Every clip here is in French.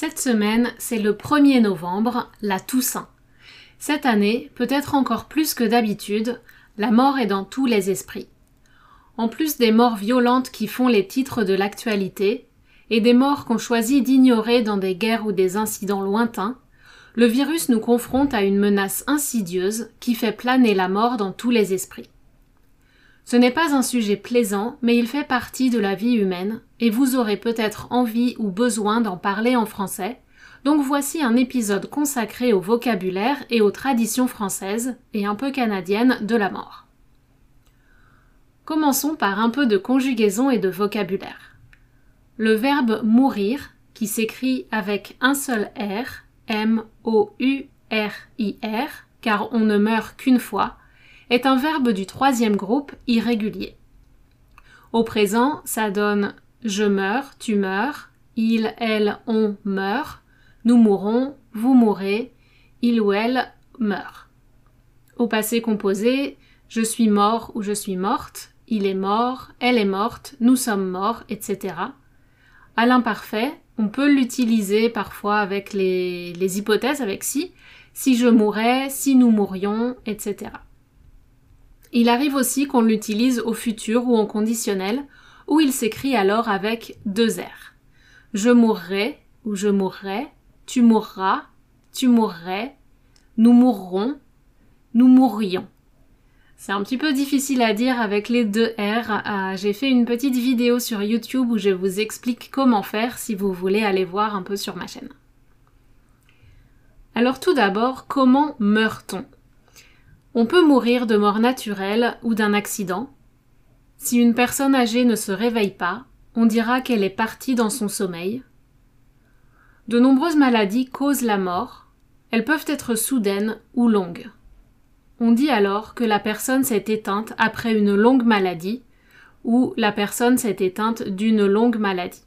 Cette semaine, c'est le 1er novembre, la Toussaint. Cette année, peut-être encore plus que d'habitude, la mort est dans tous les esprits. En plus des morts violentes qui font les titres de l'actualité, et des morts qu'on choisit d'ignorer dans des guerres ou des incidents lointains, le virus nous confronte à une menace insidieuse qui fait planer la mort dans tous les esprits. Ce n'est pas un sujet plaisant, mais il fait partie de la vie humaine, et vous aurez peut-être envie ou besoin d'en parler en français, donc voici un épisode consacré au vocabulaire et aux traditions françaises, et un peu canadiennes, de la mort. Commençons par un peu de conjugaison et de vocabulaire. Le verbe mourir, qui s'écrit avec un seul R, M-O-U-R-I-R, car on ne meurt qu'une fois, est un verbe du troisième groupe irrégulier. Au présent, ça donne je meurs, tu meurs, il, elle, on meurt, nous mourrons, vous mourrez, il ou elle meurt. Au passé composé, je suis mort ou je suis morte, il est mort, elle est morte, nous sommes morts, etc. À l'imparfait, on peut l'utiliser parfois avec les, les hypothèses, avec si, si je mourais, si nous mourions, etc. Il arrive aussi qu'on l'utilise au futur ou en conditionnel, où il s'écrit alors avec deux R. Je mourrai ou je mourrai, tu mourras, tu mourrais, nous mourrons, nous mourrions. C'est un petit peu difficile à dire avec les deux R. Euh, j'ai fait une petite vidéo sur YouTube où je vous explique comment faire si vous voulez aller voir un peu sur ma chaîne. Alors tout d'abord, comment meurt-on? On peut mourir de mort naturelle ou d'un accident. Si une personne âgée ne se réveille pas, on dira qu'elle est partie dans son sommeil. De nombreuses maladies causent la mort. Elles peuvent être soudaines ou longues. On dit alors que la personne s'est éteinte après une longue maladie ou la personne s'est éteinte d'une longue maladie.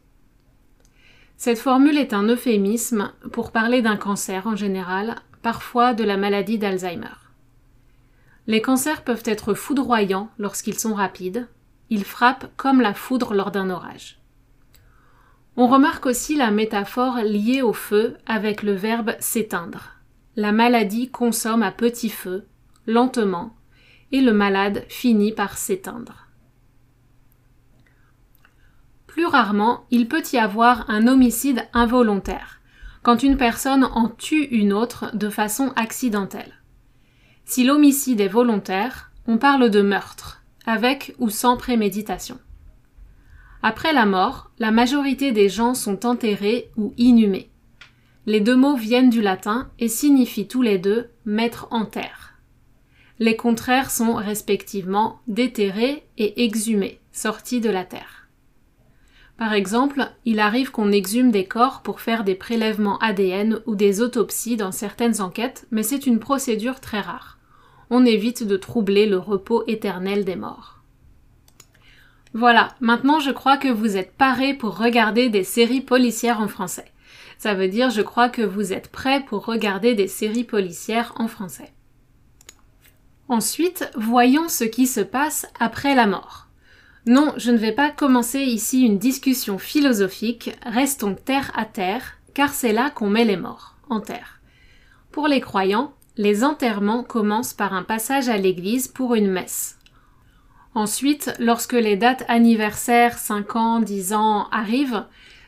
Cette formule est un euphémisme pour parler d'un cancer en général, parfois de la maladie d'Alzheimer. Les cancers peuvent être foudroyants lorsqu'ils sont rapides. Ils frappent comme la foudre lors d'un orage. On remarque aussi la métaphore liée au feu avec le verbe s'éteindre. La maladie consomme à petit feu, lentement, et le malade finit par s'éteindre. Plus rarement, il peut y avoir un homicide involontaire, quand une personne en tue une autre de façon accidentelle. Si l'homicide est volontaire, on parle de meurtre, avec ou sans préméditation. Après la mort, la majorité des gens sont enterrés ou inhumés. Les deux mots viennent du latin et signifient tous les deux mettre en terre. Les contraires sont respectivement déterrés et exhumés, sortis de la terre. Par exemple, il arrive qu'on exhume des corps pour faire des prélèvements ADN ou des autopsies dans certaines enquêtes, mais c'est une procédure très rare. On évite de troubler le repos éternel des morts. Voilà, maintenant je crois que vous êtes parés pour regarder des séries policières en français. Ça veut dire je crois que vous êtes prêts pour regarder des séries policières en français. Ensuite, voyons ce qui se passe après la mort. Non, je ne vais pas commencer ici une discussion philosophique, restons terre à terre, car c'est là qu'on met les morts, en terre. Pour les croyants, les enterrements commencent par un passage à l'église pour une messe. Ensuite, lorsque les dates anniversaires 5 ans, 10 ans arrivent,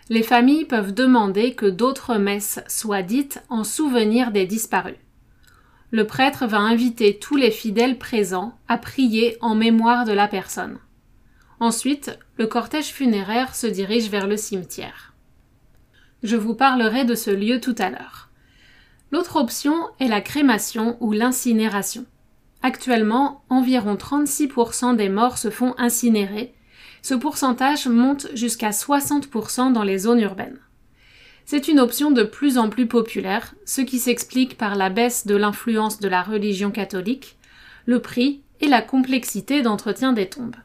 les familles peuvent demander que d'autres messes soient dites en souvenir des disparus. Le prêtre va inviter tous les fidèles présents à prier en mémoire de la personne. Ensuite, le cortège funéraire se dirige vers le cimetière. Je vous parlerai de ce lieu tout à l'heure. L'autre option est la crémation ou l'incinération. Actuellement, environ 36% des morts se font incinérer. Ce pourcentage monte jusqu'à 60% dans les zones urbaines. C'est une option de plus en plus populaire, ce qui s'explique par la baisse de l'influence de la religion catholique, le prix et la complexité d'entretien des tombes.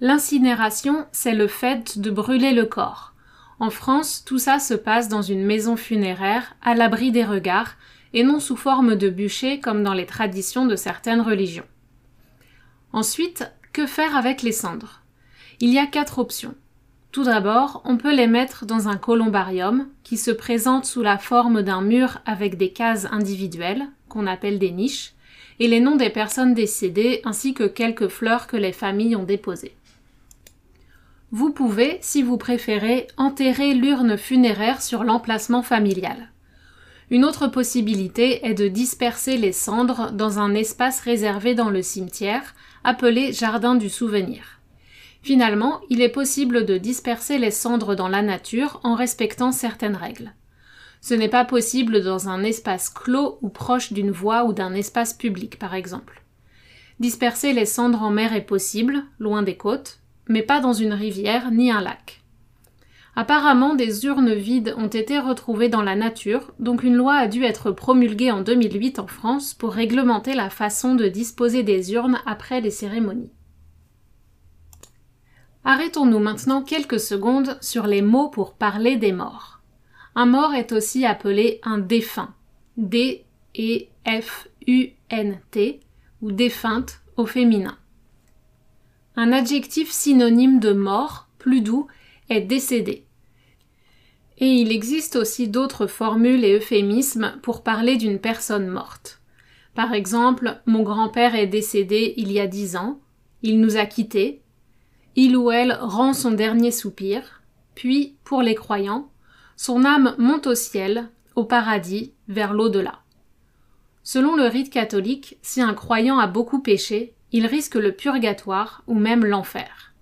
L'incinération, c'est le fait de brûler le corps. En France, tout ça se passe dans une maison funéraire, à l'abri des regards, et non sous forme de bûcher comme dans les traditions de certaines religions. Ensuite, que faire avec les cendres? Il y a quatre options. Tout d'abord, on peut les mettre dans un columbarium qui se présente sous la forme d'un mur avec des cases individuelles, qu'on appelle des niches, et les noms des personnes décédées ainsi que quelques fleurs que les familles ont déposées. Vous pouvez, si vous préférez, enterrer l'urne funéraire sur l'emplacement familial. Une autre possibilité est de disperser les cendres dans un espace réservé dans le cimetière, appelé jardin du souvenir. Finalement, il est possible de disperser les cendres dans la nature en respectant certaines règles. Ce n'est pas possible dans un espace clos ou proche d'une voie ou d'un espace public, par exemple. Disperser les cendres en mer est possible, loin des côtes, mais pas dans une rivière ni un lac. Apparemment, des urnes vides ont été retrouvées dans la nature, donc une loi a dû être promulguée en 2008 en France pour réglementer la façon de disposer des urnes après les cérémonies. Arrêtons-nous maintenant quelques secondes sur les mots pour parler des morts. Un mort est aussi appelé un défunt, D E F U N T ou défunte au féminin. Un adjectif synonyme de mort, plus doux, est décédé. Et il existe aussi d'autres formules et euphémismes pour parler d'une personne morte. Par exemple, mon grand-père est décédé il y a dix ans, il nous a quittés, il ou elle rend son dernier soupir, puis, pour les croyants, son âme monte au ciel, au paradis, vers l'au-delà. Selon le rite catholique, si un croyant a beaucoup péché, il risque le purgatoire ou même l'enfer.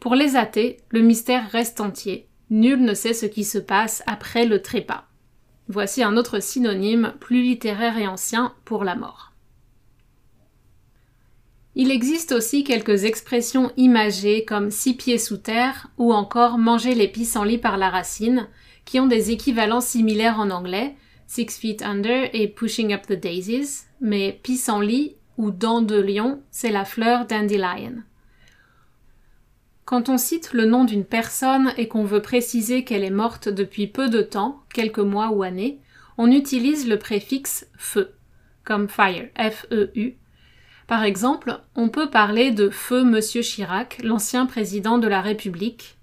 Pour les athées, le mystère reste entier. Nul ne sait ce qui se passe après le trépas. Voici un autre synonyme plus littéraire et ancien pour la mort. Il existe aussi quelques expressions imagées comme six pieds sous terre ou encore manger les pissenlits par la racine, qui ont des équivalents similaires en anglais, six feet under et pushing up the daisies, mais pissenlit ou dents de lion, c'est la fleur dandelion. Quand on cite le nom d'une personne et qu'on veut préciser qu'elle est morte depuis peu de temps, quelques mois ou années, on utilise le préfixe feu, comme fire, F-E-U. Par exemple, on peut parler de feu Monsieur Chirac, l'ancien président de la République.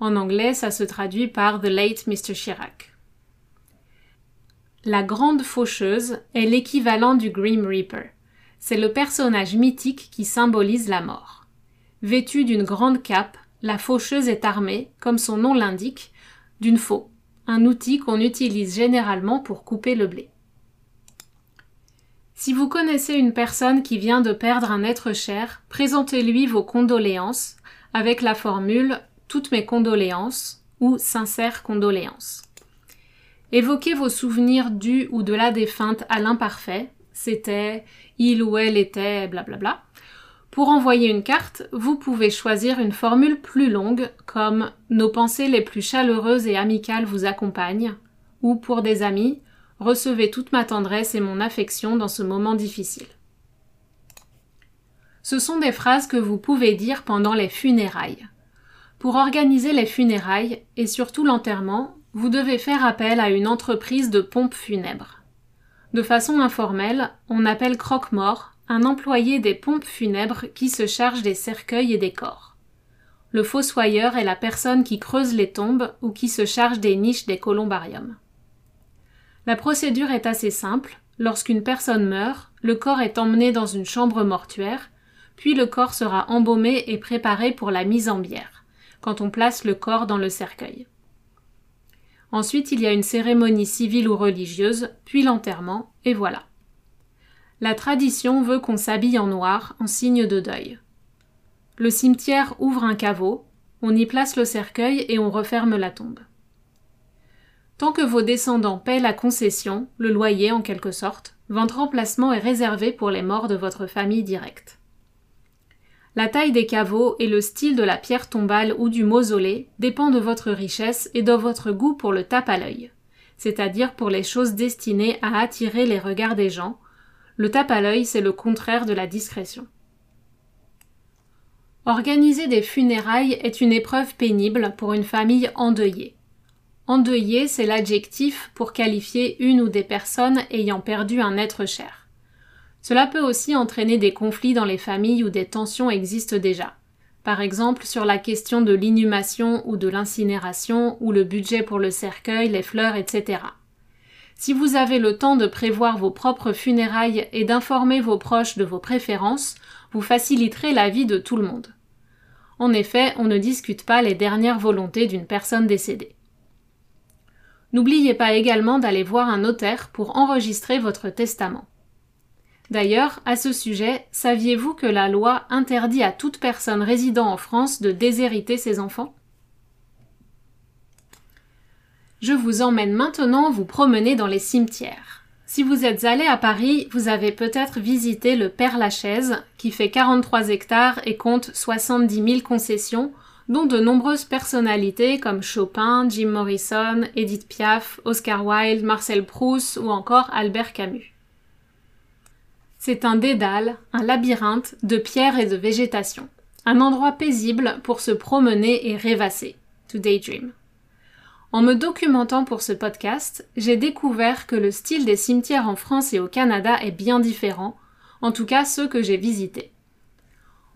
En anglais, ça se traduit par The late Mr. Chirac. La Grande Faucheuse est l'équivalent du Grim Reaper. C'est le personnage mythique qui symbolise la mort. Vêtue d'une grande cape, la faucheuse est armée, comme son nom l'indique, d'une faux, un outil qu'on utilise généralement pour couper le blé. Si vous connaissez une personne qui vient de perdre un être cher, présentez-lui vos condoléances avec la formule toutes mes condoléances ou sincères condoléances. Évoquez vos souvenirs du ou de la défunte à l'imparfait, c'était il ou elle était blablabla, pour envoyer une carte, vous pouvez choisir une formule plus longue comme Nos pensées les plus chaleureuses et amicales vous accompagnent ou pour des amis, Recevez toute ma tendresse et mon affection dans ce moment difficile. Ce sont des phrases que vous pouvez dire pendant les funérailles. Pour organiser les funérailles et surtout l'enterrement, vous devez faire appel à une entreprise de pompes funèbres. De façon informelle, on appelle croque-mort un employé des pompes funèbres qui se charge des cercueils et des corps. Le fossoyeur est la personne qui creuse les tombes ou qui se charge des niches des columbariums. La procédure est assez simple. Lorsqu'une personne meurt, le corps est emmené dans une chambre mortuaire, puis le corps sera embaumé et préparé pour la mise en bière. quand on place le corps dans le cercueil. Ensuite, il y a une cérémonie civile ou religieuse, puis l'enterrement, et voilà. La tradition veut qu'on s'habille en noir en signe de deuil. Le cimetière ouvre un caveau, on y place le cercueil et on referme la tombe. Tant que vos descendants paient la concession, le loyer en quelque sorte, votre emplacement est réservé pour les morts de votre famille directe. La taille des caveaux et le style de la pierre tombale ou du mausolée dépend de votre richesse et de votre goût pour le tape à l'œil, c'est-à-dire pour les choses destinées à attirer les regards des gens. Le tape à l'œil, c'est le contraire de la discrétion. Organiser des funérailles est une épreuve pénible pour une famille endeuillée. Endeuillé, c'est l'adjectif pour qualifier une ou des personnes ayant perdu un être cher. Cela peut aussi entraîner des conflits dans les familles où des tensions existent déjà. Par exemple sur la question de l'inhumation ou de l'incinération, ou le budget pour le cercueil, les fleurs, etc. Si vous avez le temps de prévoir vos propres funérailles et d'informer vos proches de vos préférences, vous faciliterez la vie de tout le monde. En effet, on ne discute pas les dernières volontés d'une personne décédée. N'oubliez pas également d'aller voir un notaire pour enregistrer votre testament. D'ailleurs, à ce sujet, saviez-vous que la loi interdit à toute personne résidant en France de déshériter ses enfants? Je vous emmène maintenant vous promener dans les cimetières. Si vous êtes allé à Paris, vous avez peut-être visité le Père Lachaise, qui fait 43 hectares et compte 70 000 concessions, dont de nombreuses personnalités comme Chopin, Jim Morrison, Edith Piaf, Oscar Wilde, Marcel Proust ou encore Albert Camus. C'est un dédale, un labyrinthe de pierres et de végétation. Un endroit paisible pour se promener et rêvasser. To daydream. En me documentant pour ce podcast, j'ai découvert que le style des cimetières en France et au Canada est bien différent, en tout cas ceux que j'ai visités.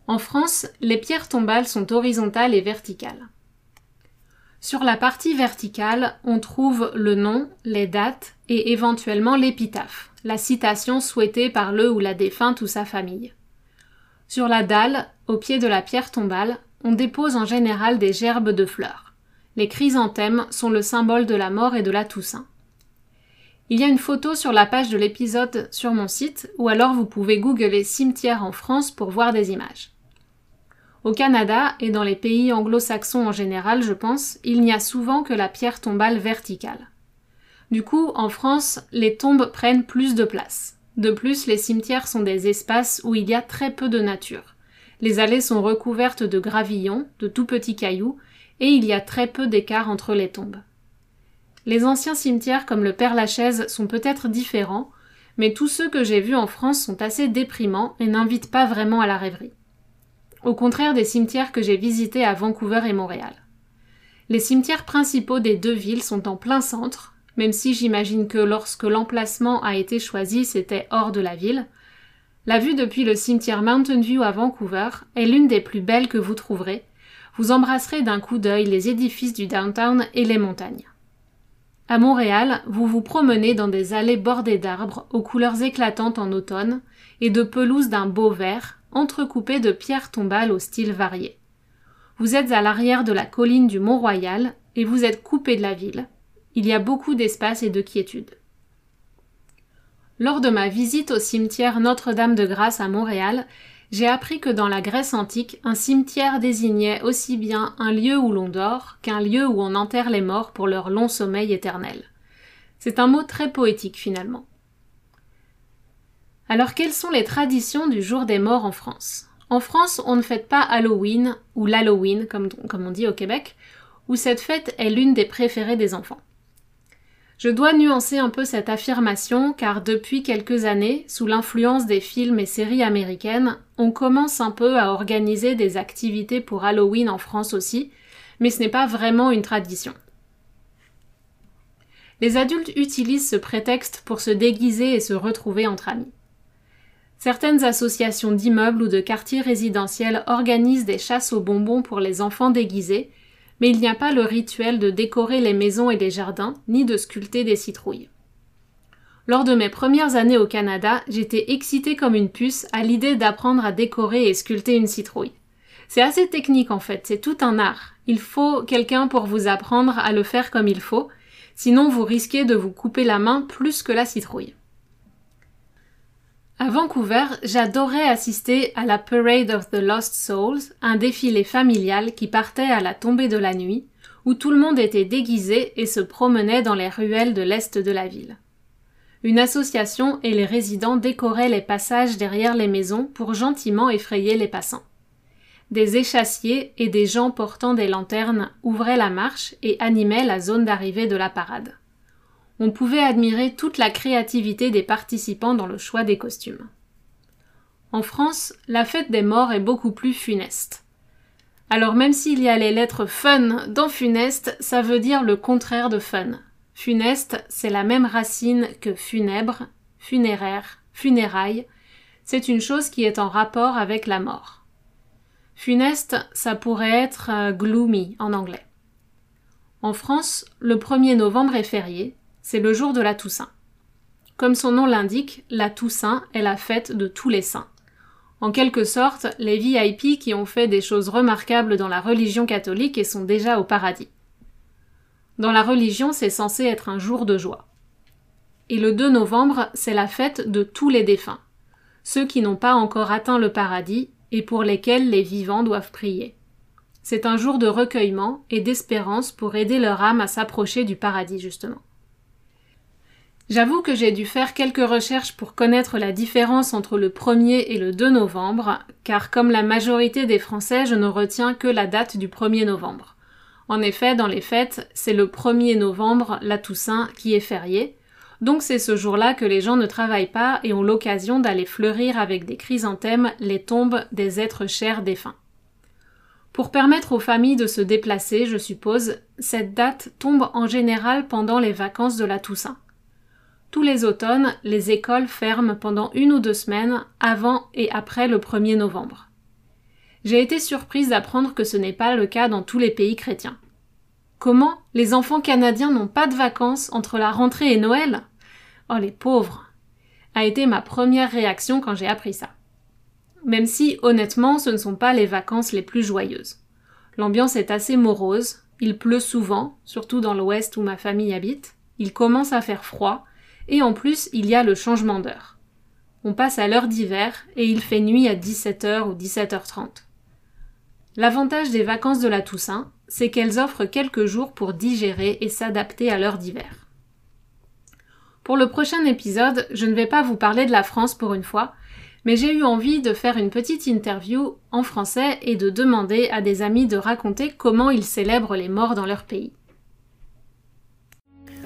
En France, les pierres tombales sont horizontales et verticales. Sur la partie verticale, on trouve le nom, les dates et éventuellement l'épitaphe la citation souhaitée par le ou la défunte ou sa famille. Sur la dalle, au pied de la pierre tombale, on dépose en général des gerbes de fleurs. Les chrysanthèmes sont le symbole de la mort et de la Toussaint. Il y a une photo sur la page de l'épisode sur mon site, ou alors vous pouvez googler cimetière en France pour voir des images. Au Canada et dans les pays anglo-saxons en général, je pense, il n'y a souvent que la pierre tombale verticale. Du coup, en France, les tombes prennent plus de place. De plus, les cimetières sont des espaces où il y a très peu de nature. Les allées sont recouvertes de gravillons, de tout petits cailloux, et il y a très peu d'écart entre les tombes. Les anciens cimetières comme le Père Lachaise sont peut-être différents, mais tous ceux que j'ai vus en France sont assez déprimants et n'invitent pas vraiment à la rêverie. Au contraire des cimetières que j'ai visités à Vancouver et Montréal. Les cimetières principaux des deux villes sont en plein centre, même si j'imagine que lorsque l'emplacement a été choisi, c'était hors de la ville. La vue depuis le cimetière Mountain View à Vancouver est l'une des plus belles que vous trouverez. Vous embrasserez d'un coup d'œil les édifices du downtown et les montagnes. À Montréal, vous vous promenez dans des allées bordées d'arbres aux couleurs éclatantes en automne et de pelouses d'un beau vert, entrecoupées de pierres tombales au style varié. Vous êtes à l'arrière de la colline du Mont-Royal et vous êtes coupé de la ville, il y a beaucoup d'espace et de quiétude. Lors de ma visite au cimetière Notre-Dame de Grâce à Montréal, j'ai appris que dans la Grèce antique, un cimetière désignait aussi bien un lieu où l'on dort qu'un lieu où on enterre les morts pour leur long sommeil éternel. C'est un mot très poétique finalement. Alors quelles sont les traditions du jour des morts en France? En France, on ne fête pas Halloween ou l'Halloween comme, on dit au Québec, où cette fête est l'une des préférées des enfants. Je dois nuancer un peu cette affirmation car depuis quelques années, sous l'influence des films et séries américaines, on commence un peu à organiser des activités pour Halloween en France aussi, mais ce n'est pas vraiment une tradition. Les adultes utilisent ce prétexte pour se déguiser et se retrouver entre amis. Certaines associations d'immeubles ou de quartiers résidentiels organisent des chasses aux bonbons pour les enfants déguisés, mais il n'y a pas le rituel de décorer les maisons et les jardins, ni de sculpter des citrouilles. Lors de mes premières années au Canada, j'étais excitée comme une puce à l'idée d'apprendre à décorer et sculpter une citrouille. C'est assez technique en fait, c'est tout un art. Il faut quelqu'un pour vous apprendre à le faire comme il faut, sinon vous risquez de vous couper la main plus que la citrouille. À Vancouver, j'adorais assister à la Parade of the Lost Souls, un défilé familial qui partait à la tombée de la nuit, où tout le monde était déguisé et se promenait dans les ruelles de l'est de la ville. Une association et les résidents décoraient les passages derrière les maisons pour gentiment effrayer les passants. Des échassiers et des gens portant des lanternes ouvraient la marche et animaient la zone d'arrivée de la parade on pouvait admirer toute la créativité des participants dans le choix des costumes. En France, la fête des morts est beaucoup plus funeste. Alors même s'il y a les lettres fun dans funeste, ça veut dire le contraire de fun. Funeste, c'est la même racine que funèbre, funéraire, funérailles. C'est une chose qui est en rapport avec la mort. Funeste, ça pourrait être euh, gloomy en anglais. En France, le 1er novembre est férié, c'est le jour de la Toussaint. Comme son nom l'indique, la Toussaint est la fête de tous les saints. En quelque sorte, les VIP qui ont fait des choses remarquables dans la religion catholique et sont déjà au paradis. Dans la religion, c'est censé être un jour de joie. Et le 2 novembre, c'est la fête de tous les défunts, ceux qui n'ont pas encore atteint le paradis et pour lesquels les vivants doivent prier. C'est un jour de recueillement et d'espérance pour aider leur âme à s'approcher du paradis, justement. J'avoue que j'ai dû faire quelques recherches pour connaître la différence entre le 1er et le 2 novembre, car comme la majorité des Français, je ne retiens que la date du 1er novembre. En effet, dans les fêtes, c'est le 1er novembre, la Toussaint, qui est férié, donc c'est ce jour-là que les gens ne travaillent pas et ont l'occasion d'aller fleurir avec des chrysanthèmes les tombes des êtres chers défunts. Pour permettre aux familles de se déplacer, je suppose, cette date tombe en général pendant les vacances de la Toussaint. Les automnes, les écoles ferment pendant une ou deux semaines avant et après le 1er novembre. J'ai été surprise d'apprendre que ce n'est pas le cas dans tous les pays chrétiens. Comment les enfants canadiens n'ont pas de vacances entre la rentrée et Noël? Oh les pauvres a été ma première réaction quand j'ai appris ça. Même si, honnêtement, ce ne sont pas les vacances les plus joyeuses. L'ambiance est assez morose, il pleut souvent, surtout dans l'ouest où ma famille habite, il commence à faire froid, et en plus il y a le changement d'heure. On passe à l'heure d'hiver et il fait nuit à 17h ou 17h30. L'avantage des vacances de la Toussaint, c'est qu'elles offrent quelques jours pour digérer et s'adapter à l'heure d'hiver. Pour le prochain épisode, je ne vais pas vous parler de la France pour une fois, mais j'ai eu envie de faire une petite interview en français et de demander à des amis de raconter comment ils célèbrent les morts dans leur pays.